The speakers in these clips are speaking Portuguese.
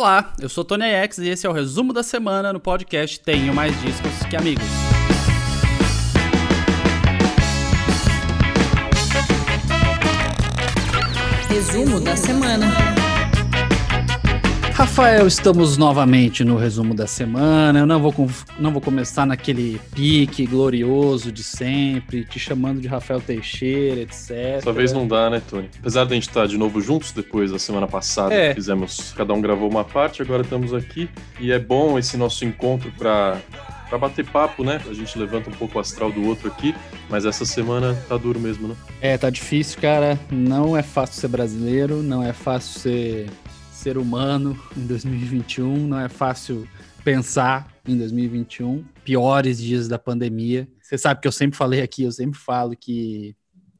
Olá, eu sou Tony X e esse é o resumo da semana no podcast Tenho Mais Discos que Amigos. Resumo da semana. Rafael, estamos novamente no resumo da semana. Eu não vou, não vou começar naquele pique glorioso de sempre, te chamando de Rafael Teixeira, etc. Dessa vez não dá, né, Tony? Apesar de a gente estar de novo juntos depois da semana passada, é. fizemos, cada um gravou uma parte, agora estamos aqui. E é bom esse nosso encontro para para bater papo, né? A gente levanta um pouco o astral do outro aqui, mas essa semana tá duro mesmo, né? É, tá difícil, cara. Não é fácil ser brasileiro, não é fácil ser ser humano em 2021, não é fácil pensar em 2021, piores dias da pandemia. Você sabe que eu sempre falei aqui, eu sempre falo que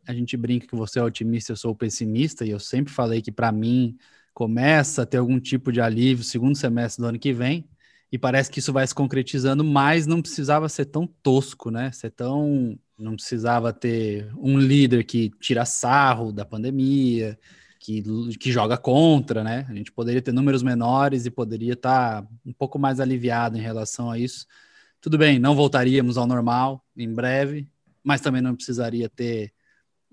a gente brinca que você é otimista, eu sou pessimista, e eu sempre falei que para mim começa a ter algum tipo de alívio segundo semestre do ano que vem, e parece que isso vai se concretizando, mas não precisava ser tão tosco, né? Ser tão não precisava ter um líder que tira sarro da pandemia, que, que joga contra, né? A gente poderia ter números menores e poderia estar tá um pouco mais aliviado em relação a isso. Tudo bem, não voltaríamos ao normal em breve, mas também não precisaria ter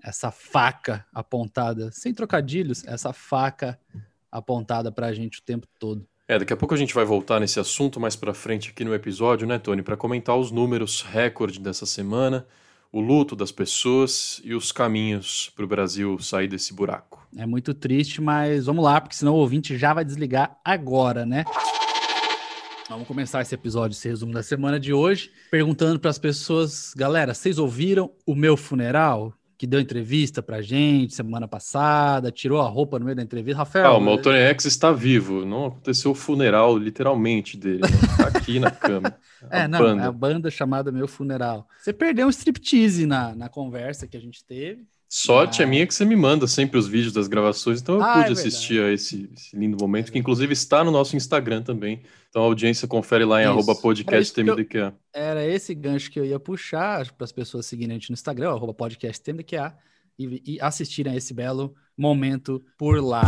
essa faca apontada, sem trocadilhos, essa faca apontada para a gente o tempo todo. É, daqui a pouco a gente vai voltar nesse assunto mais para frente aqui no episódio, né, Tony, para comentar os números recorde dessa semana o luto das pessoas e os caminhos para o Brasil sair desse buraco. É muito triste, mas vamos lá, porque senão o ouvinte já vai desligar agora, né? Vamos começar esse episódio, esse resumo da semana de hoje, perguntando para as pessoas, galera, vocês ouviram o meu funeral? Que deu entrevista pra gente semana passada, tirou a roupa no meio da entrevista. Rafael. Calma, o Tony X está vivo. Não aconteceu o funeral, literalmente, dele. Né? Tá aqui na cama. é, não, banda. é a banda chamada Meu Funeral. Você perdeu um striptease na, na conversa que a gente teve. Sorte ah. é minha que você me manda sempre os vídeos das gravações, então eu ah, pude é assistir a esse, esse, lindo momento, que inclusive está no nosso Instagram também. Então a audiência confere lá em arroba podcasttmdqa. Era esse gancho que eu ia puxar para as pessoas seguirem a gente no Instagram, arroba e, e assistirem a esse belo momento por lá.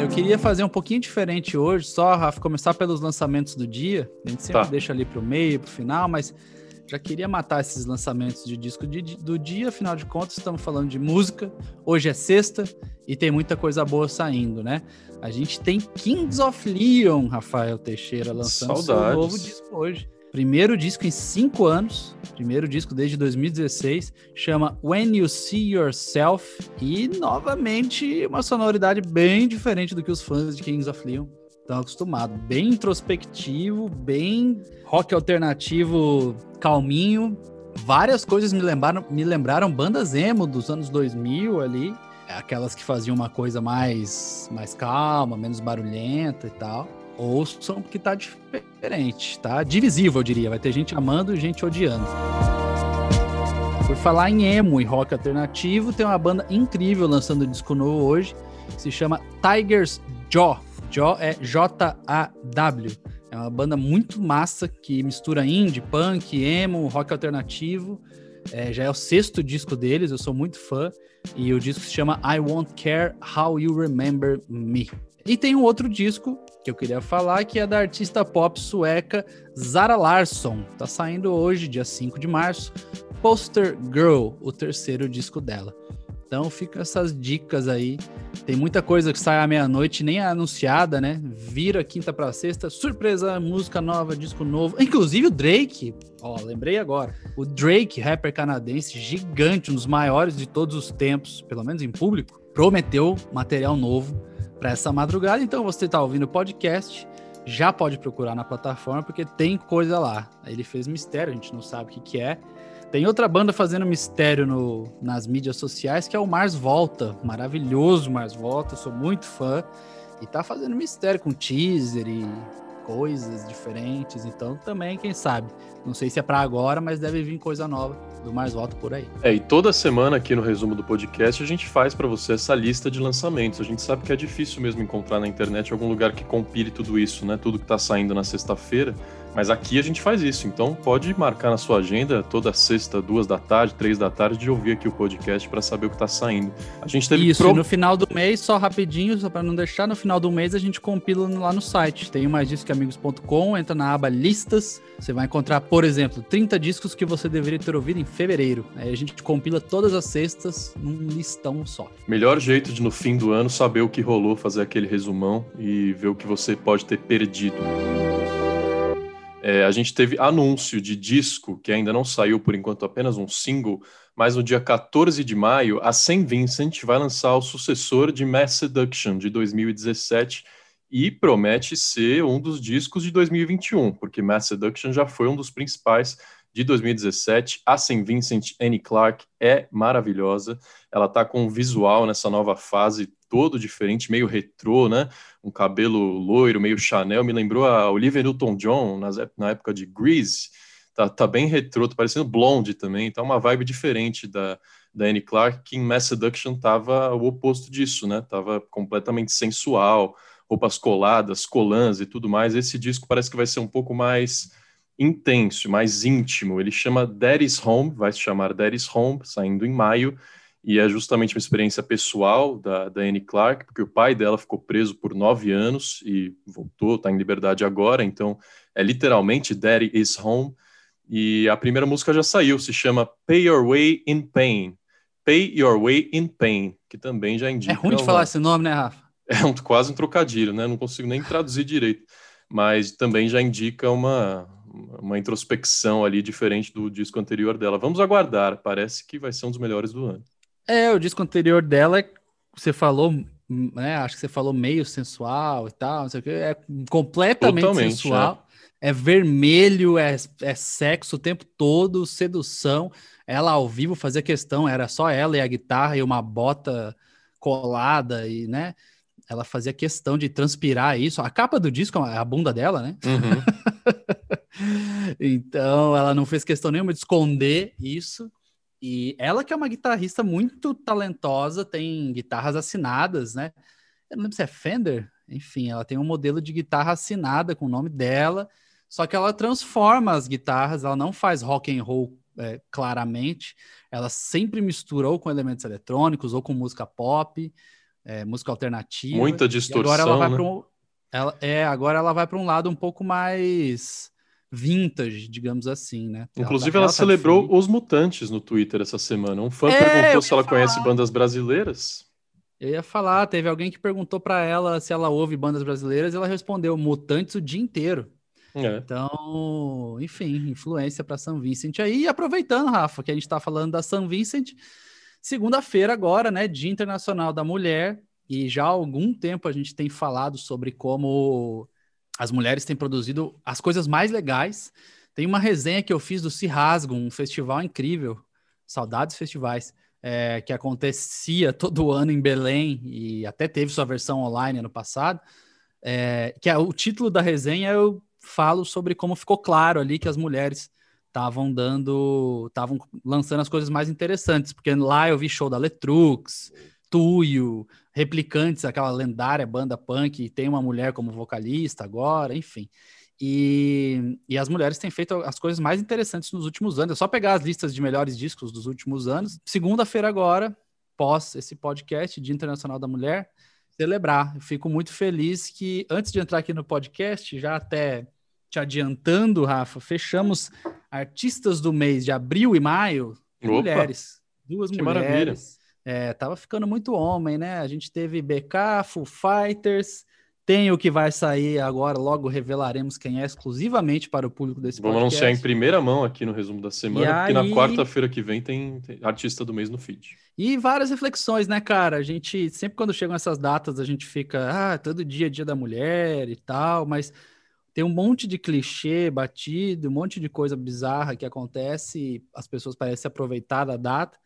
Eu queria fazer um pouquinho diferente hoje, só, Rafa, começar pelos lançamentos do dia. A gente sempre tá. deixa ali para o meio, para o final, mas já queria matar esses lançamentos de disco de, do dia, afinal de contas, estamos falando de música. Hoje é sexta e tem muita coisa boa saindo, né? A gente tem Kings of Leon, Rafael Teixeira, lançando Saudades. seu novo disco hoje. Primeiro disco em cinco anos, primeiro disco desde 2016, chama When You See Yourself, e novamente uma sonoridade bem diferente do que os fãs de Kings of Leon estão acostumados. Bem introspectivo, bem rock alternativo calminho. Várias coisas me lembraram, me lembraram bandas emo dos anos 2000 ali. Aquelas que faziam uma coisa mais, mais calma, menos barulhenta e tal. Ouçam porque tá diferente, tá divisível, eu diria. Vai ter gente amando e gente odiando. Por falar em emo e rock alternativo, tem uma banda incrível lançando disco novo hoje, que se chama Tiger's Jaw. É J-A-W. É uma banda muito massa que mistura indie, punk, emo, rock alternativo. É, já é o sexto disco deles, eu sou muito fã. E o disco se chama I Won't Care How You Remember Me. E tem um outro disco que eu queria falar, que é da artista pop sueca Zara Larsson. Tá saindo hoje, dia 5 de março. Poster Girl, o terceiro disco dela. Então ficam essas dicas aí. Tem muita coisa que sai à meia-noite, nem é anunciada, né? Vira quinta para sexta, surpresa, música nova, disco novo. Inclusive o Drake, ó, lembrei agora. O Drake, rapper canadense, gigante, um dos maiores de todos os tempos, pelo menos em público, prometeu material novo para essa madrugada. Então você está ouvindo o podcast, já pode procurar na plataforma porque tem coisa lá. Ele fez mistério, a gente não sabe o que, que é. Tem outra banda fazendo mistério no, nas mídias sociais, que é o Mars Volta. Maravilhoso Mars Volta, sou muito fã. E tá fazendo mistério com teaser e coisas diferentes. Então também, quem sabe. Não sei se é para agora, mas deve vir coisa nova do Mais Volta por aí. É, e toda semana aqui no resumo do podcast a gente faz para você essa lista de lançamentos. A gente sabe que é difícil mesmo encontrar na internet algum lugar que compile tudo isso, né? Tudo que tá saindo na sexta-feira. Mas aqui a gente faz isso, então pode marcar na sua agenda toda sexta, duas da tarde, três da tarde, de ouvir aqui o podcast para saber o que está saindo. A gente teve isso, pro... no final do mês, só rapidinho, só para não deixar, no final do mês a gente compila lá no site. Tem mais disco amigos.com, entra na aba listas, você vai encontrar, por exemplo, 30 discos que você deveria ter ouvido em fevereiro. Aí a gente compila todas as sextas num listão só. Melhor jeito de no fim do ano saber o que rolou, fazer aquele resumão e ver o que você pode ter perdido. É, a gente teve anúncio de disco, que ainda não saiu por enquanto, apenas um single, mas no dia 14 de maio, a Saint Vincent vai lançar o sucessor de Mass Seduction, de 2017, e promete ser um dos discos de 2021, porque Mass Seduction já foi um dos principais de 2017. A St. Vincent Annie Clark é maravilhosa. Ela está com um visual nessa nova fase todo diferente, meio retrô, né? Um cabelo loiro, meio Chanel. Me lembrou a Olivia Newton-John na época de Grease. Tá, tá bem retrô, tá parecendo blonde também. Tá uma vibe diferente da, da Annie Clark, que em Mass Seduction tava o oposto disso, né? Tava completamente sensual, roupas coladas, colãs e tudo mais. Esse disco parece que vai ser um pouco mais intenso, mais íntimo. Ele chama Daddy's Home, vai se chamar Daddy's Home, saindo em maio, e é justamente uma experiência pessoal da, da Annie Clark, porque o pai dela ficou preso por nove anos e voltou, está em liberdade agora, então é literalmente Daddy is Home. E a primeira música já saiu, se chama Pay Your Way in Pain. Pay Your Way in Pain, que também já indica. É ruim de falar esse nome, né, Rafa? É um, quase um trocadilho, né? Não consigo nem traduzir direito. Mas também já indica uma, uma introspecção ali diferente do disco anterior dela. Vamos aguardar, parece que vai ser um dos melhores do ano. É, o disco anterior dela, você falou, né? Acho que você falou meio sensual e tal, não sei o que, é completamente Totalmente, sensual. É. é vermelho, é, é sexo o tempo todo, sedução. Ela ao vivo fazia questão, era só ela e a guitarra e uma bota colada e, né? ela fazia questão de transpirar isso. A capa do disco é a bunda dela, né? Uhum. então, ela não fez questão nenhuma de esconder isso. E ela que é uma guitarrista muito talentosa, tem guitarras assinadas, né? Eu não lembro se é Fender, enfim, ela tem um modelo de guitarra assinada com o nome dela, só que ela transforma as guitarras, ela não faz rock and roll é, claramente, ela sempre mistura ou com elementos eletrônicos ou com música pop é, música alternativa. Muita distorção. agora ela vai né? para um, ela, é, agora ela vai para um lado um pouco mais vintage, digamos assim, né? Inclusive, ela, ela, ela tá celebrou os Mutantes no Twitter essa semana. Um fã é, perguntou se ela falar. conhece bandas brasileiras. Eu ia falar, teve alguém que perguntou para ela se ela ouve bandas brasileiras e ela respondeu Mutantes o dia inteiro. É. Então, enfim, influência para São Vincent aí. E aproveitando, Rafa, que a gente está falando da São Vincent, Segunda-feira agora, né, Dia Internacional da Mulher, e já há algum tempo a gente tem falado sobre como as mulheres têm produzido as coisas mais legais. Tem uma resenha que eu fiz do Se Rasgo, um festival incrível, saudades festivais, é, que acontecia todo ano em Belém e até teve sua versão online ano passado. É, que é o título da resenha eu falo sobre como ficou claro ali que as mulheres estavam dando, estavam lançando as coisas mais interessantes, porque lá eu vi show da Letrux, Tuyo, Replicantes, aquela lendária banda punk, tem uma mulher como vocalista agora, enfim. E, e as mulheres têm feito as coisas mais interessantes nos últimos anos. É só pegar as listas de melhores discos dos últimos anos. Segunda-feira agora, pós esse podcast de Internacional da Mulher, celebrar. Eu fico muito feliz que antes de entrar aqui no podcast, já até te adiantando, Rafa, fechamos artistas do mês de abril e maio, Opa, mulheres. Duas mulheres. Maravilha. É, tava ficando muito homem, né? A gente teve BK, Full Fighters, tem o que vai sair agora, logo revelaremos quem é exclusivamente para o público desse Vamos podcast. anunciar em primeira mão aqui no resumo da semana, porque na quarta-feira que vem tem, tem, artista do mês no feed. E várias reflexões, né, cara? A gente, sempre quando chegam essas datas, a gente fica, ah, todo dia é dia da mulher e tal, mas tem um monte de clichê batido, um monte de coisa bizarra que acontece, e as pessoas parecem aproveitar da data,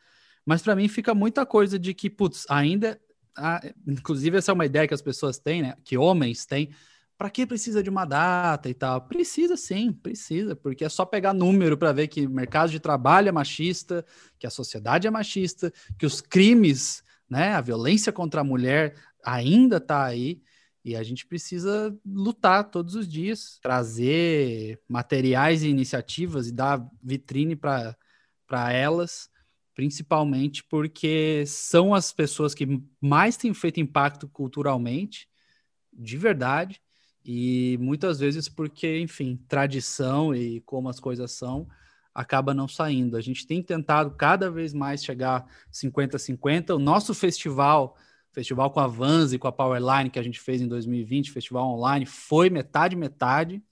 mas para mim fica muita coisa de que, putz, ainda, ah, inclusive essa é uma ideia que as pessoas têm, né, que homens têm, para que precisa de uma data e tal? Precisa sim, precisa, porque é só pegar número para ver que o mercado de trabalho é machista, que a sociedade é machista, que os crimes, né, a violência contra a mulher ainda está aí, E a gente precisa lutar todos os dias, trazer materiais e iniciativas e dar vitrine para elas, principalmente porque são as pessoas que mais têm feito impacto culturalmente, de verdade, e muitas vezes porque, enfim, tradição e como as coisas são, acaba não saindo. A gente tem tentado cada vez mais chegar 50-50. O nosso festival festival com a Vans e com a Powerline que a gente fez em 2020, festival online, foi metade metade,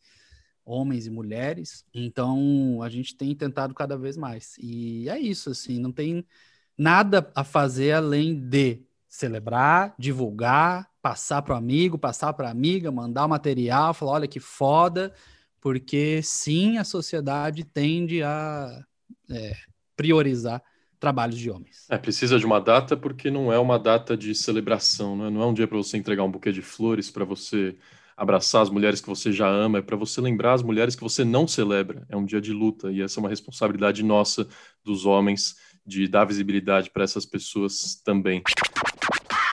homens e mulheres. Então a gente tem tentado cada vez mais. E é isso, assim, não tem nada a fazer além de celebrar, divulgar, passar para o amigo, passar para a amiga, mandar o material, falar, olha que foda, porque sim, a sociedade tende a é, priorizar trabalhos de homens. É, precisa de uma data porque não é uma data de celebração, né? não é um dia para você entregar um buquê de flores, para você abraçar as mulheres que você já ama, é para você lembrar as mulheres que você não celebra. É um dia de luta e essa é uma responsabilidade nossa, dos homens, de dar visibilidade para essas pessoas também.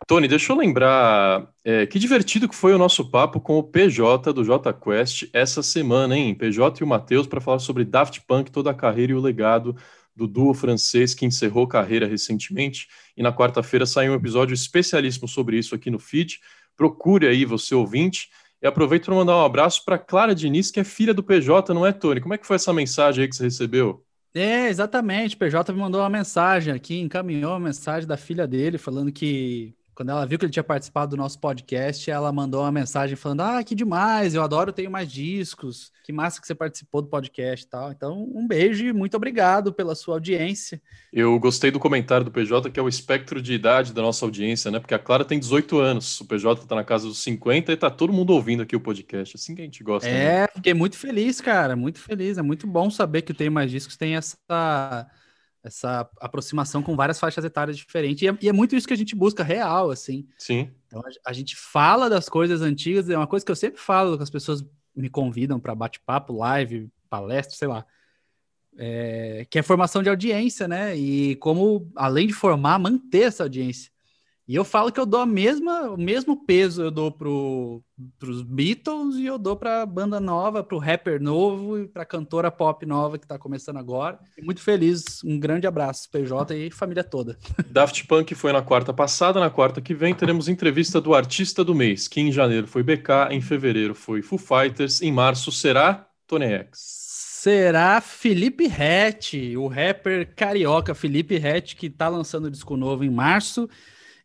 Tony, deixa eu lembrar, é, que divertido que foi o nosso papo com o PJ do J Quest essa semana, hein? PJ e o Matheus para falar sobre Daft Punk, toda a carreira e o legado do duo francês que encerrou carreira recentemente. E na quarta-feira saiu um episódio especialíssimo sobre isso aqui no feed. Procure aí, você ouvinte. E aproveito para mandar um abraço para Clara Diniz, que é filha do PJ, não é, Tony? Como é que foi essa mensagem aí que você recebeu? É, exatamente. O PJ me mandou uma mensagem aqui, encaminhou a mensagem da filha dele, falando que quando ela viu que ele tinha participado do nosso podcast, ela mandou uma mensagem falando: Ah, que demais, eu adoro, tenho mais discos. Que massa que você participou do podcast e tal. Então, um beijo e muito obrigado pela sua audiência. Eu gostei do comentário do PJ, que é o espectro de idade da nossa audiência, né? Porque a Clara tem 18 anos, o PJ está na casa dos 50 e tá todo mundo ouvindo aqui o podcast. Assim que a gente gosta. É, né? fiquei muito feliz, cara, muito feliz. É muito bom saber que o Tem Mais Discos tem essa essa aproximação com várias faixas etárias diferentes. E é, e é, muito isso que a gente busca, real, assim. Sim. Então a, a, gente fala das coisas antigas, é uma coisa que eu sempre falo, que as pessoas me convidam para bate-papo, live, palestra, sei lá. É, que é formação de audiência, né? E como, além de formar, manter essa audiência. E eu falo que eu dou a mesma, o mesmo peso eu dou pro, pros Beatles e eu dou pra banda nova, pro rapper novo e pra cantora pop nova que tá começando agora. muito feliz, um grande abraço, PJ e família toda. Daft Punk foi na quarta passada, na quarta que vem teremos entrevista do artista do mês, que em janeiro foi BK, em fevereiro foi Foo Fighters, em março será Tony X. Será Felipe Rett, o rapper carioca Felipe Rett, que está lançando disco novo em março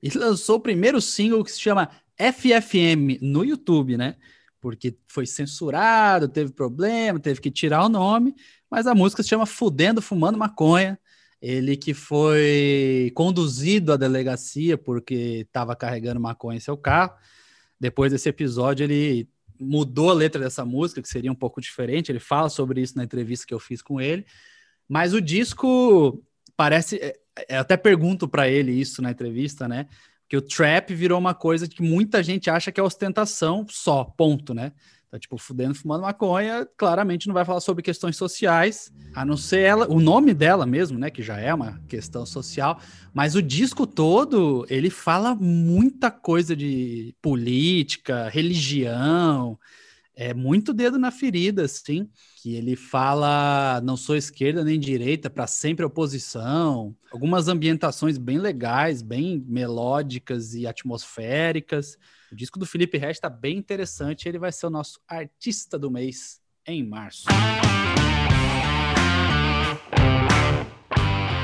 e lançou o primeiro single que se chama FFM no YouTube, né? Porque foi censurado, teve problema, teve que tirar o nome, mas a música se chama Fudendo Fumando Maconha. Ele que foi conduzido à delegacia porque estava carregando maconha em seu carro. Depois desse episódio, ele mudou a letra dessa música, que seria um pouco diferente. Ele fala sobre isso na entrevista que eu fiz com ele. Mas o disco parece. Eu até pergunto para ele isso na entrevista, né? Que o trap virou uma coisa que muita gente acha que é ostentação só, ponto, né? Tá tipo fudendo, fumando maconha, claramente não vai falar sobre questões sociais, a não ser ela, o nome dela mesmo, né, que já é uma questão social, mas o disco todo, ele fala muita coisa de política, religião, é muito dedo na ferida, assim, que ele fala não sou esquerda nem direita, para sempre oposição, algumas ambientações bem legais, bem melódicas e atmosféricas. O disco do Felipe Rett está bem interessante, ele vai ser o nosso artista do mês em março.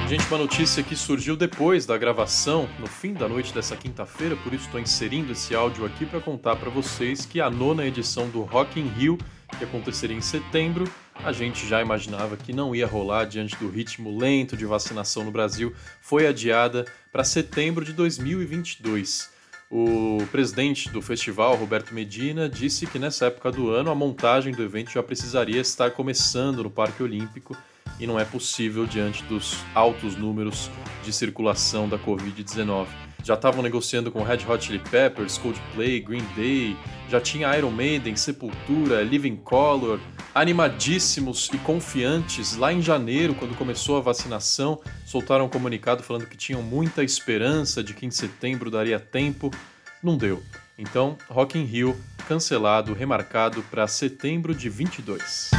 Gente, uma notícia que surgiu depois da gravação, no fim da noite dessa quinta-feira, por isso estou inserindo esse áudio aqui para contar para vocês que a nona edição do Rock in Rio, que aconteceria em setembro, a gente já imaginava que não ia rolar diante do ritmo lento de vacinação no Brasil, foi adiada para setembro de 2022. O presidente do festival, Roberto Medina, disse que nessa época do ano a montagem do evento já precisaria estar começando no Parque Olímpico e não é possível diante dos altos números de circulação da Covid-19. Já estavam negociando com Red Hot Chili Peppers, Coldplay, Green Day, já tinha Iron Maiden, Sepultura, Living Color, animadíssimos e confiantes lá em janeiro, quando começou a vacinação, soltaram um comunicado falando que tinham muita esperança de que em setembro daria tempo. Não deu. Então, Rock in Rio cancelado, remarcado para setembro de 22.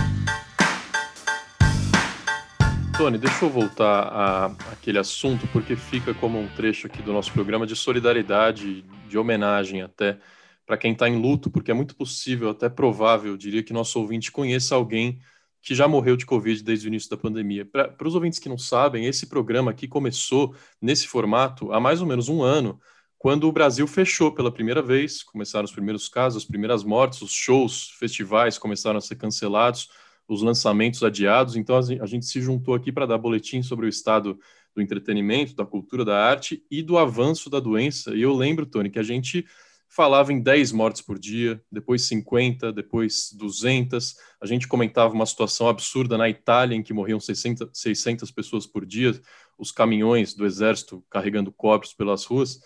Tony, deixa eu voltar a aquele assunto, porque fica como um trecho aqui do nosso programa de solidariedade, de homenagem até para quem está em luto, porque é muito possível, até provável, eu diria que nosso ouvinte conheça alguém que já morreu de Covid desde o início da pandemia. Para os ouvintes que não sabem, esse programa aqui começou nesse formato há mais ou menos um ano, quando o Brasil fechou pela primeira vez, começaram os primeiros casos, as primeiras mortes, os shows, festivais começaram a ser cancelados os lançamentos adiados. Então a gente se juntou aqui para dar boletim sobre o estado do entretenimento, da cultura, da arte e do avanço da doença. E eu lembro, Tony, que a gente falava em 10 mortes por dia, depois 50, depois 200. A gente comentava uma situação absurda na Itália, em que morriam 600, 600 pessoas por dia, os caminhões do exército carregando corpos pelas ruas.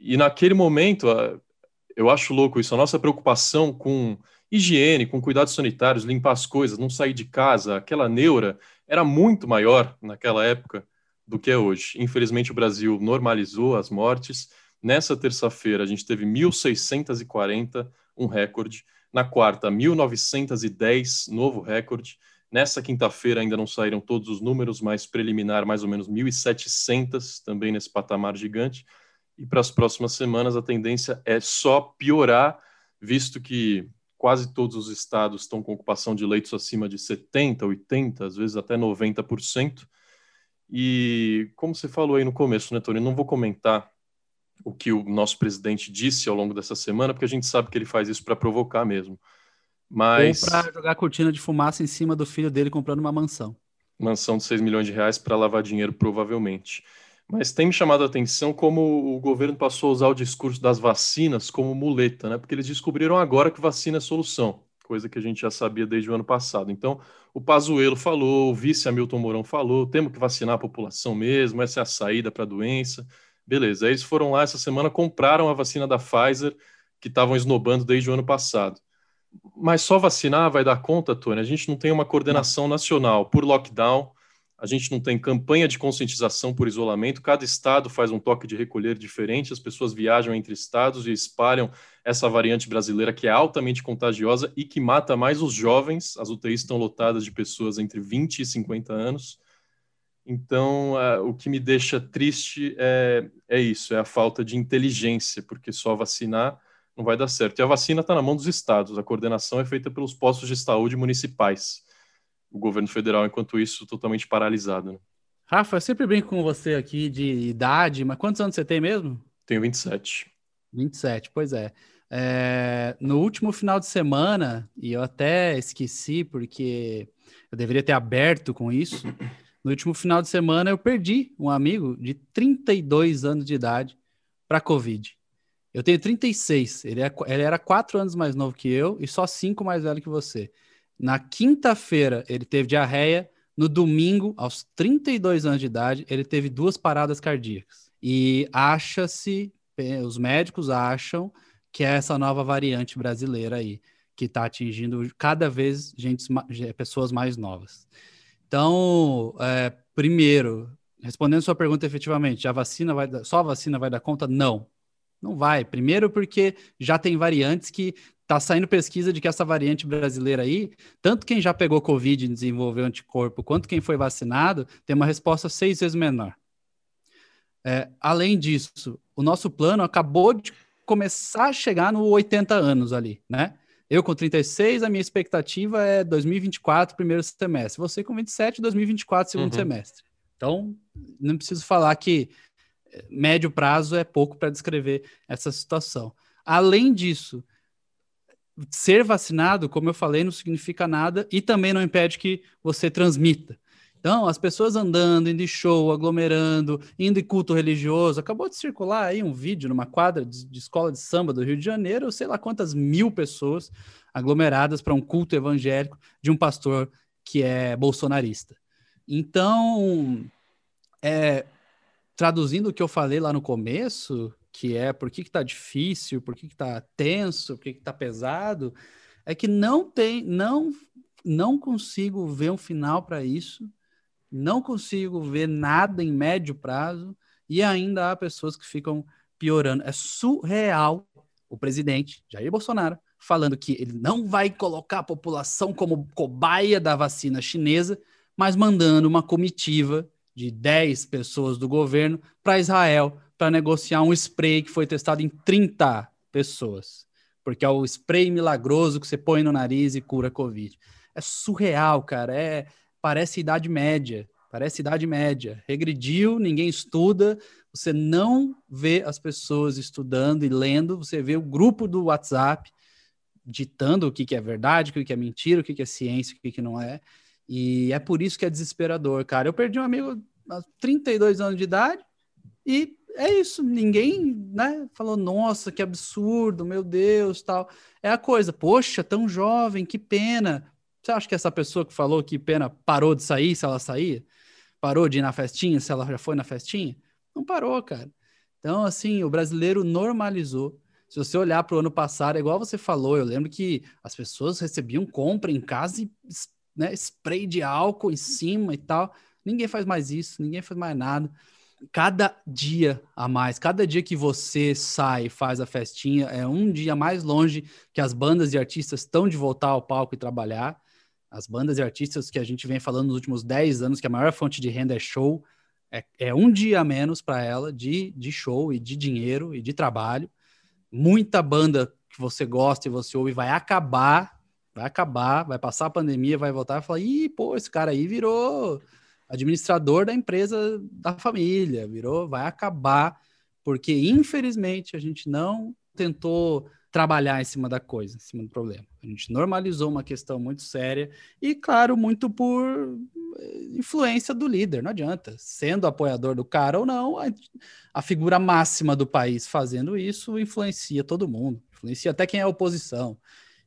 E naquele momento, eu acho louco isso, a nossa preocupação com higiene, com cuidados sanitários, limpar as coisas, não sair de casa, aquela neura era muito maior naquela época do que é hoje. Infelizmente, o Brasil normalizou as mortes. Nessa terça-feira, a gente teve 1.640, um recorde. Na quarta, 1.910, novo recorde. Nessa quinta-feira ainda não saíram todos os números, mas preliminar mais ou menos 1.700, também nesse patamar gigante. E para as próximas semanas a tendência é só piorar, visto que quase todos os estados estão com ocupação de leitos acima de 70%, 80%, às vezes até 90%. E como você falou aí no começo, né, Tony, não vou comentar o que o nosso presidente disse ao longo dessa semana, porque a gente sabe que ele faz isso para provocar mesmo. Mas... Ou para jogar cortina de fumaça em cima do filho dele comprando uma mansão. Mansão de 6 milhões de reais para lavar dinheiro, provavelmente. Mas tem me chamado a atenção como o governo passou a usar o discurso das vacinas como muleta, né? Porque eles descobriram agora que vacina é solução, coisa que a gente já sabia desde o ano passado. Então, o Pazuello falou, o vice Hamilton Mourão falou, temos que vacinar a população mesmo, essa é a saída para a doença. Beleza, aí eles foram lá essa semana, compraram a vacina da Pfizer, que estavam esnobando desde o ano passado. Mas só vacinar vai dar conta, Tony? A gente não tem uma coordenação nacional por lockdown, a gente não tem campanha de conscientização por isolamento, cada estado faz um toque de recolher diferente, as pessoas viajam entre estados e espalham essa variante brasileira que é altamente contagiosa e que mata mais os jovens. As UTIs estão lotadas de pessoas entre 20 e 50 anos. Então, uh, o que me deixa triste é, é isso, é a falta de inteligência, porque só vacinar não vai dar certo. E a vacina está na mão dos estados, a coordenação é feita pelos postos de saúde municipais o governo federal, enquanto isso, totalmente paralisado. Né? Rafa, eu sempre brinco com você aqui de idade, mas quantos anos você tem mesmo? Tenho 27. 27, pois é. é. No último final de semana, e eu até esqueci porque eu deveria ter aberto com isso. No último final de semana, eu perdi um amigo de 32 anos de idade para Covid. Eu tenho 36, ele, é, ele era quatro anos mais novo que eu e só cinco mais velho que você. Na quinta-feira, ele teve diarreia. No domingo, aos 32 anos de idade, ele teve duas paradas cardíacas. E acha-se, eh, os médicos acham que é essa nova variante brasileira aí, que está atingindo cada vez gente, pessoas mais novas. Então, é, primeiro, respondendo sua pergunta efetivamente, a vacina vai só a vacina vai dar conta? Não. Não vai. Primeiro porque já tem variantes que tá saindo pesquisa de que essa variante brasileira aí, tanto quem já pegou Covid e desenvolveu anticorpo, quanto quem foi vacinado, tem uma resposta seis vezes menor. É, além disso, o nosso plano acabou de começar a chegar no 80 anos ali, né? Eu com 36, a minha expectativa é 2024, primeiro semestre. Você com 27, 2024, segundo uhum. semestre. Então, não preciso falar que é, médio prazo é pouco para descrever essa situação. Além disso, ser vacinado, como eu falei, não significa nada e também não impede que você transmita. Então, as pessoas andando, indo em show, aglomerando, indo em culto religioso. Acabou de circular aí um vídeo numa quadra de, de escola de samba do Rio de Janeiro, sei lá quantas mil pessoas aglomeradas para um culto evangélico de um pastor que é bolsonarista. Então, é, traduzindo o que eu falei lá no começo, que é por que, que tá difícil, por que, que tá tenso, por que, que tá pesado, é que não tem, não, não consigo ver um final para isso, não consigo ver nada em médio prazo, e ainda há pessoas que ficam piorando. É surreal o presidente Jair Bolsonaro falando que ele não vai colocar a população como cobaia da vacina chinesa, mas mandando uma comitiva de 10 pessoas do governo para Israel para negociar um spray que foi testado em 30 pessoas. Porque é o spray milagroso que você põe no nariz e cura Covid. É surreal, cara. É, parece idade média. Parece idade média. Regrediu, ninguém estuda, você não vê as pessoas estudando e lendo, você vê o grupo do WhatsApp ditando o que, que é verdade, o que, é mentira, o que, que é ciência, o que, que não é. E é por isso que é desesperador, cara. Eu perdi um amigo aos 32 anos de idade e é isso. Ninguém, né, falou, nossa, que absurdo, meu Deus, tal. É a coisa, poxa, tão jovem, que pena. Você acha que essa pessoa que falou que pena parou de sair se ela saía? Parou de ir na festinha se ela já foi na festinha? Não parou, cara. Então, assim, o brasileiro normalizou se você olhar para o ano passado, é igual você falou, eu lembro que as pessoas recebiam compra em casa e né, spray de álcool em cima e tal. Ninguém faz mais isso, ninguém faz mais nada. Cada dia a mais, cada dia que você sai e faz a festinha, é um dia mais longe que as bandas e artistas estão de voltar ao palco e trabalhar. As bandas e artistas que a gente vem falando nos últimos 10 anos, que a maior fonte de renda é show, é, é um dia a menos para ela de, de show e de dinheiro e de trabalho muita banda que você gosta e você ouve vai acabar, vai acabar, vai passar a pandemia, vai voltar e falar: ih, pô, esse cara aí virou administrador da empresa da família, virou, vai acabar, porque infelizmente a gente não tentou trabalhar em cima da coisa, em cima do problema. A gente normalizou uma questão muito séria e, claro, muito por eh, influência do líder, não adianta. Sendo apoiador do cara ou não, a, a figura máxima do país fazendo isso influencia todo mundo, influencia até quem é oposição.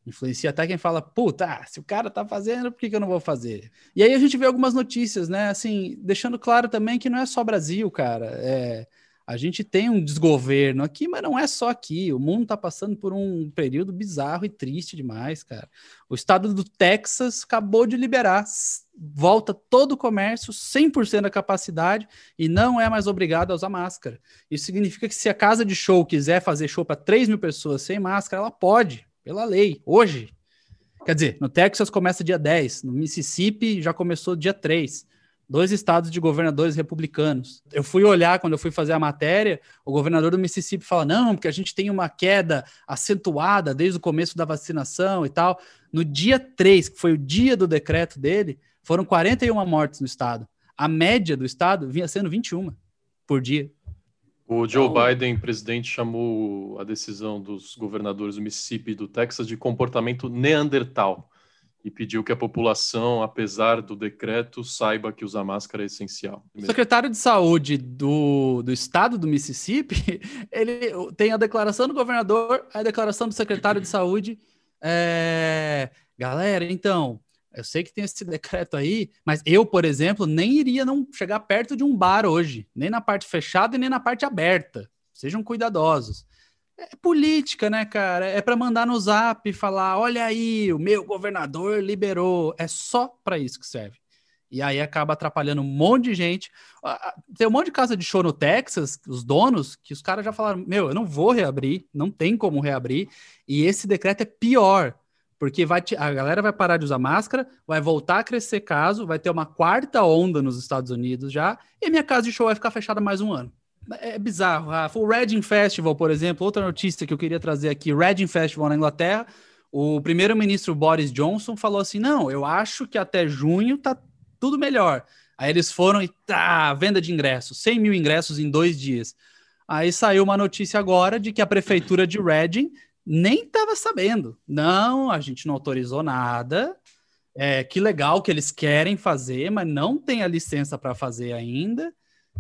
Influencia até quem fala, puta, se o cara tá fazendo, por que, que eu não vou fazer? E aí a gente vê algumas notícias, né? Assim, deixando claro também que não é só Brasil, cara. É, a gente tem um desgoverno aqui, mas não é só aqui. O mundo está passando por um período bizarro e triste demais, cara. O estado do Texas acabou de liberar, volta todo o comércio, 100% da capacidade, e não é mais obrigado a usar máscara. Isso significa que se a casa de show quiser fazer show para 3 mil pessoas sem máscara, ela pode, pela lei, hoje. Quer dizer, no Texas começa dia 10, no Mississippi já começou dia 3 dois estados de governadores republicanos. Eu fui olhar quando eu fui fazer a matéria, o governador do Mississippi fala: não, porque a gente tem uma queda acentuada desde o começo da vacinação e tal. No dia 3, que foi o dia do decreto dele, foram 41 mortes no estado. A média do estado vinha sendo 21 por dia. O Joe então, Biden, presidente, chamou a decisão dos governadores do Mississippi e do Texas de comportamento neandertal e pediu que a população, apesar do decreto, saiba que usar máscara é essencial. O secretário de saúde do, do estado do Mississippi, ele tem a declaração do governador, a declaração do secretário de saúde. É... Galera, então, eu sei que tem esse decreto aí, mas eu, por exemplo, nem iria não chegar perto de um bar hoje, nem na parte fechada e nem na parte aberta. Sejam cuidadosos. É política, né, cara? É para mandar no zap e falar: olha aí, o meu governador liberou. É só para isso que serve. E aí acaba atrapalhando um monte de gente. Tem um monte de casa de show no Texas, os donos, que os caras já falaram: meu, eu não vou reabrir, não tem como reabrir. E esse decreto é pior, porque vai te... a galera vai parar de usar máscara, vai voltar a crescer caso, vai ter uma quarta onda nos Estados Unidos já, e minha casa de show vai ficar fechada mais um ano. É bizarro. O Reading Festival, por exemplo, outra notícia que eu queria trazer aqui: Reading Festival na Inglaterra. O primeiro-ministro Boris Johnson falou assim: não, eu acho que até junho tá tudo melhor. Aí eles foram e tá, venda de ingressos, 100 mil ingressos em dois dias. Aí saiu uma notícia agora de que a prefeitura de Reading nem estava sabendo. Não, a gente não autorizou nada. É, que legal que eles querem fazer, mas não tem a licença para fazer ainda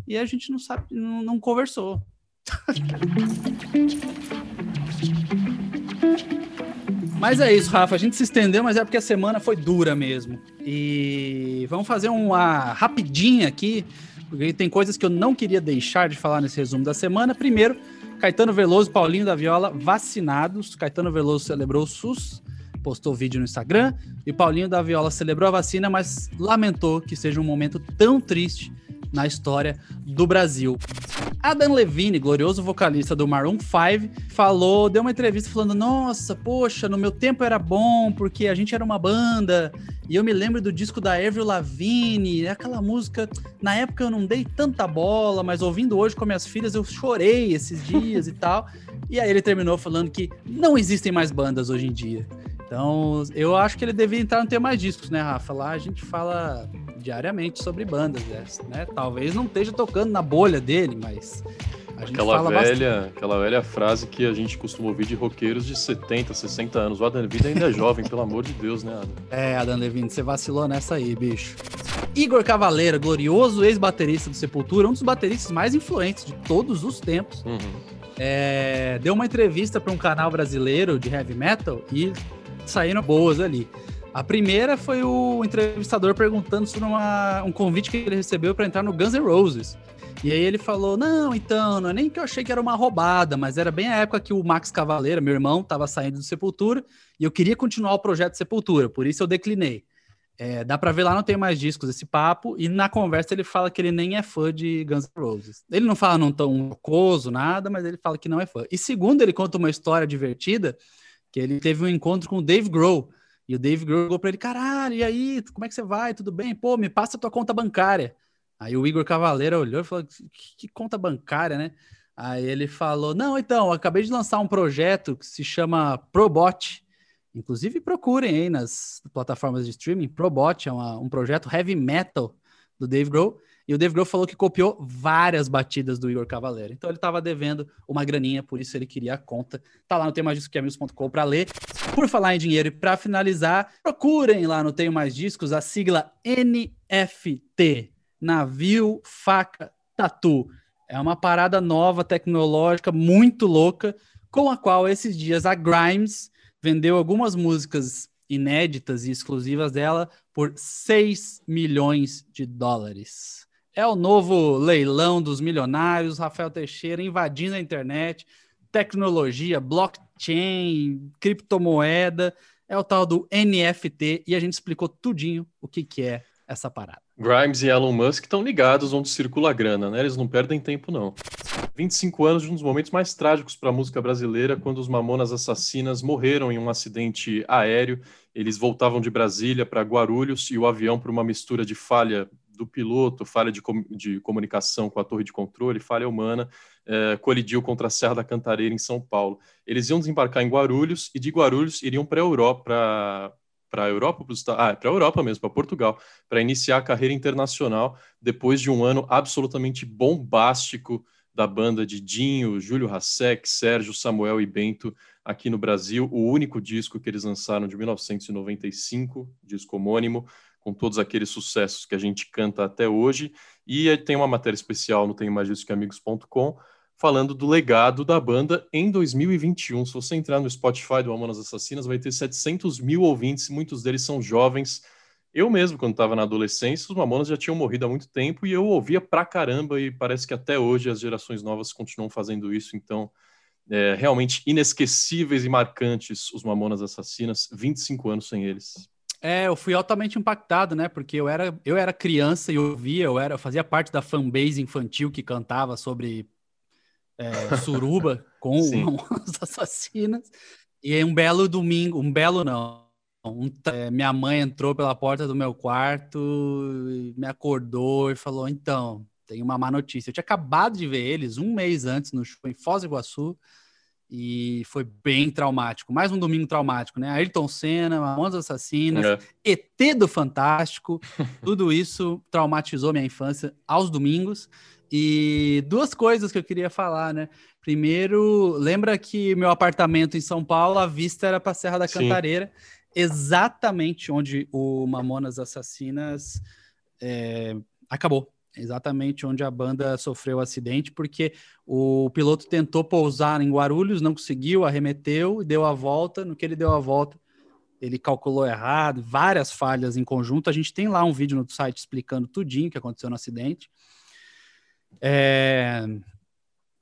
e a gente não sabe, não, não conversou. Mas é isso, Rafa. A gente se estendeu, mas é porque a semana foi dura mesmo. E vamos fazer uma rapidinha aqui, porque tem coisas que eu não queria deixar de falar nesse resumo da semana. Primeiro, Caetano Veloso, Paulinho da Viola vacinados. Caetano Veloso celebrou o SUS, postou vídeo no Instagram. E Paulinho da Viola celebrou a vacina, mas lamentou que seja um momento tão triste na história do Brasil. Adam Levine, glorioso vocalista do Maroon 5, falou, deu uma entrevista falando: Nossa, poxa, no meu tempo era bom, porque a gente era uma banda, e eu me lembro do disco da Avril Lavigne, aquela música. Na época eu não dei tanta bola, mas ouvindo hoje com minhas filhas eu chorei esses dias e tal. E aí ele terminou falando que não existem mais bandas hoje em dia. Então, eu acho que ele devia entrar no ter mais discos, né, Rafa? Lá a gente fala diariamente sobre bandas, né? Talvez não esteja tocando na bolha dele, mas aquela velha, bastante. aquela velha frase que a gente costuma ouvir de roqueiros de 70, 60 anos. O Adam Levine ainda é jovem, pelo amor de Deus, né, Adam? É, Adam Levine, você vacilou nessa aí, bicho. Igor Cavaleira, glorioso ex-baterista do Sepultura, um dos bateristas mais influentes de todos os tempos. Uhum. É, deu uma entrevista para um canal brasileiro de heavy metal e saíram boas ali. A primeira foi o entrevistador perguntando sobre uma, um convite que ele recebeu para entrar no Guns N' Roses. E aí ele falou: Não, então, não é nem que eu achei que era uma roubada, mas era bem a época que o Max Cavaleira, meu irmão, estava saindo do Sepultura e eu queria continuar o projeto Sepultura, por isso eu declinei. É, dá pra ver lá, não tem mais discos esse papo, e na conversa ele fala que ele nem é fã de Guns N' Roses. Ele não fala não tão rocoso, nada, mas ele fala que não é fã. E segundo, ele conta uma história divertida que ele teve um encontro com o Dave Grohl. E o Dave Grohl para ele: caralho, e aí, como é que você vai? Tudo bem? Pô, me passa a tua conta bancária. Aí o Igor Cavaleira olhou e falou: que, que conta bancária, né? Aí ele falou: não, então, acabei de lançar um projeto que se chama Probot. Inclusive, procurem aí nas plataformas de streaming. Probot é uma, um projeto heavy metal do Dave Grohl. E o Dave Grohl falou que copiou várias batidas do Igor Cavaleiro. Então ele estava devendo uma graninha, por isso ele queria a conta. Tá lá no temaisdiscosamigos.com para ler. Por falar em dinheiro e para finalizar, procurem lá no Tenho Mais Discos a sigla NFT, Navio Faca Tatu. É uma parada nova, tecnológica, muito louca, com a qual esses dias a Grimes vendeu algumas músicas inéditas e exclusivas dela por 6 milhões de dólares. É o novo leilão dos milionários, Rafael Teixeira invadindo a internet, tecnologia, blockchain, criptomoeda, é o tal do NFT e a gente explicou tudinho o que, que é essa parada. Grimes e Elon Musk estão ligados onde circula a grana, né? Eles não perdem tempo, não. 25 anos de um dos momentos mais trágicos para a música brasileira, quando os Mamonas Assassinas morreram em um acidente aéreo. Eles voltavam de Brasília para Guarulhos e o avião, por uma mistura de falha do piloto, falha de, com, de comunicação com a torre de controle, falha humana, é, colidiu contra a Serra da Cantareira em São Paulo. Eles iam desembarcar em Guarulhos e de Guarulhos iriam para a Europa, para a Europa, ah, para a Europa mesmo, para Portugal, para iniciar a carreira internacional depois de um ano absolutamente bombástico da banda de Dinho, Júlio Hassek, Sérgio, Samuel e Bento aqui no Brasil. O único disco que eles lançaram de 1995, disco homônimo, com todos aqueles sucessos que a gente canta até hoje. E tem uma matéria especial no Tenho Mais Disso Que Amigos.com falando do legado da banda em 2021. Se você entrar no Spotify do Mamonas Assassinas, vai ter 700 mil ouvintes, muitos deles são jovens. Eu mesmo, quando estava na adolescência, os Mamonas já tinham morrido há muito tempo e eu ouvia pra caramba e parece que até hoje as gerações novas continuam fazendo isso. Então, é, realmente inesquecíveis e marcantes os Mamonas Assassinas, 25 anos sem eles. É, eu fui altamente impactado, né? Porque eu era, eu era criança e eu via, eu era, eu fazia parte da fanbase infantil que cantava sobre é, suruba com as assassinas. E um belo domingo, um belo não, um, é, minha mãe entrou pela porta do meu quarto, me acordou e falou: então, tem uma má notícia. Eu tinha acabado de ver eles um mês antes no show em Foz do Iguaçu e foi bem traumático. Mais um domingo traumático, né? Ayrton Senna, Mamonas Assassinas, é. ET do Fantástico, tudo isso traumatizou minha infância aos domingos. E duas coisas que eu queria falar, né? Primeiro, lembra que meu apartamento em São Paulo, a vista era para a Serra da Cantareira, Sim. exatamente onde o Mamonas Assassinas é, acabou exatamente onde a banda sofreu o acidente, porque o piloto tentou pousar em Guarulhos, não conseguiu, arremeteu, deu a volta. No que ele deu a volta, ele calculou errado, várias falhas em conjunto. A gente tem lá um vídeo no site explicando tudinho que aconteceu no acidente. É...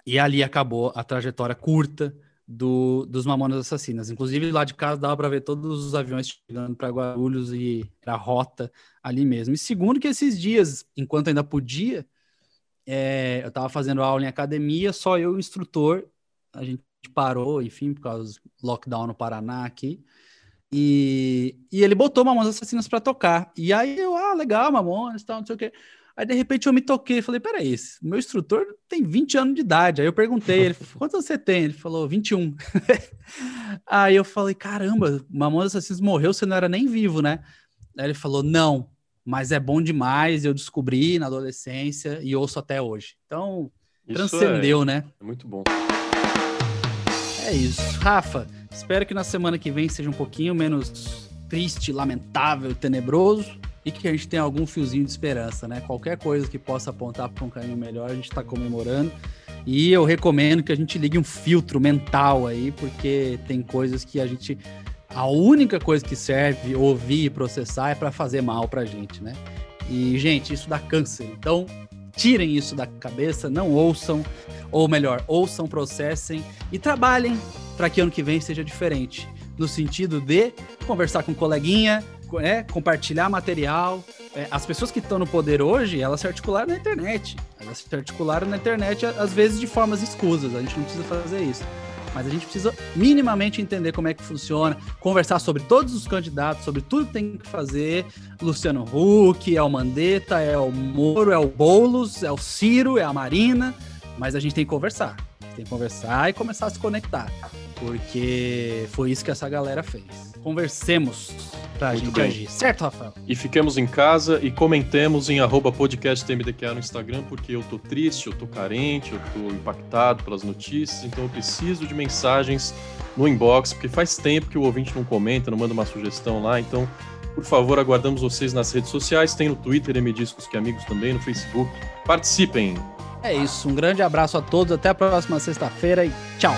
E ali acabou a trajetória curta do, dos Mamonas Assassinas. Inclusive, lá de casa dava para ver todos os aviões chegando para Guarulhos e era rota ali mesmo. E segundo, que esses dias, enquanto ainda podia, é, eu tava fazendo aula em academia, só eu e o instrutor, a gente parou, enfim, por causa do lockdown no Paraná aqui. E, e ele botou Mamonas Assassinas para tocar. E aí eu, ah, legal, Mamonas, tal, não sei o quê. Aí de repente eu me toquei, falei, peraí, o meu instrutor tem 20 anos de idade. Aí eu perguntei, ele, quantos você tem? Ele falou, 21. aí eu falei, caramba, Mamonas Assassinas morreu, você não era nem vivo, né? Aí ele falou, não, mas é bom demais, eu descobri na adolescência e ouço até hoje. Então, Isso transcendeu, é, né? É muito bom. É isso. Rafa, espero que na semana que vem seja um pouquinho menos triste, lamentável, tenebroso e que a gente tenha algum fiozinho de esperança, né? Qualquer coisa que possa apontar para um caminho melhor, a gente está comemorando. E eu recomendo que a gente ligue um filtro mental aí, porque tem coisas que a gente. A única coisa que serve ouvir e processar é para fazer mal para gente, né? E, gente, isso dá câncer. Então, tirem isso da cabeça, não ouçam, ou melhor, ouçam, processem e trabalhem para que ano que vem seja diferente. No sentido de conversar com um coleguinha, é, compartilhar material. É, as pessoas que estão no poder hoje, elas se articularam na internet. Elas se articularam na internet, às vezes de formas escusas. A gente não precisa fazer isso. Mas a gente precisa minimamente entender como é que funciona, conversar sobre todos os candidatos, sobre tudo que tem que fazer. Luciano Huck, é o Mandetta, é o Moro, é o Boulos, é o Ciro, é a Marina. Mas a gente tem que conversar. Tem que conversar e começar a se conectar. Porque foi isso que essa galera fez. Conversemos pra Muito gente bem. agir. Certo, Rafael? E fiquemos em casa e comentemos em arroba podcasttmdqa no Instagram, porque eu tô triste, eu tô carente, eu tô impactado pelas notícias, então eu preciso de mensagens no inbox, porque faz tempo que o ouvinte não comenta, não manda uma sugestão lá, então por favor, aguardamos vocês nas redes sociais, tem no Twitter, MDiscos que Amigos também, no Facebook. Participem! É isso, um grande abraço a todos, até a próxima sexta-feira e tchau!